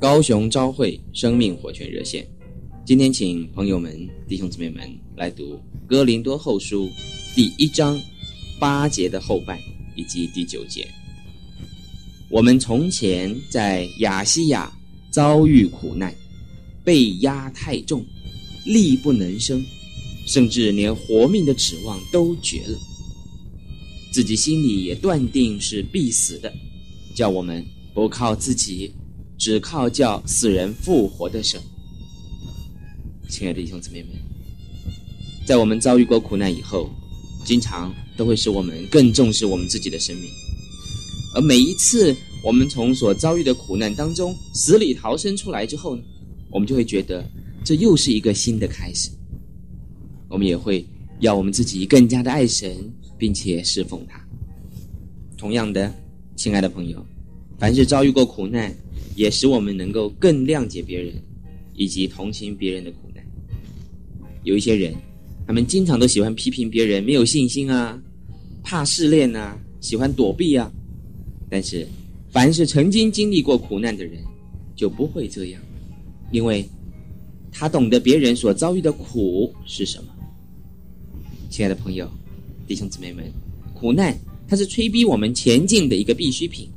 高雄朝会生命活泉热线，今天请朋友们、弟兄姊妹们来读《哥林多后书》第一章八节的后半以及第九节。我们从前在亚细亚遭遇苦难，被压太重，力不能生，甚至连活命的指望都绝了，自己心里也断定是必死的，叫我们不靠自己。只靠叫死人复活的神，亲爱的弟兄姊妹们，在我们遭遇过苦难以后，经常都会使我们更重视我们自己的生命。而每一次我们从所遭遇的苦难当中死里逃生出来之后呢，我们就会觉得这又是一个新的开始。我们也会要我们自己更加的爱神，并且侍奉他。同样的，亲爱的朋友，凡是遭遇过苦难，也使我们能够更谅解别人，以及同情别人的苦难。有一些人，他们经常都喜欢批评别人没有信心啊，怕试炼啊，喜欢躲避啊。但是，凡是曾经经历过苦难的人，就不会这样，因为他懂得别人所遭遇的苦是什么。亲爱的朋友、弟兄姊妹们，苦难它是催逼我们前进的一个必需品。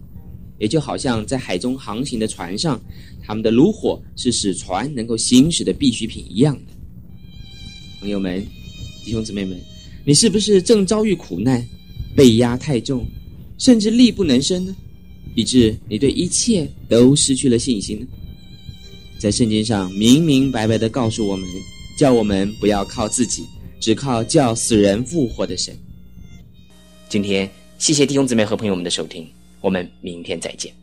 也就好像在海中航行的船上，他们的炉火是使船能够行驶的必需品一样的。朋友们、弟兄姊妹们，你是不是正遭遇苦难，被压太重，甚至力不能伸呢？以致你对一切都失去了信心呢？在圣经上明明白白的告诉我们，叫我们不要靠自己，只靠叫死人复活的神。今天，谢谢弟兄姊妹和朋友们的收听。我们明天再见。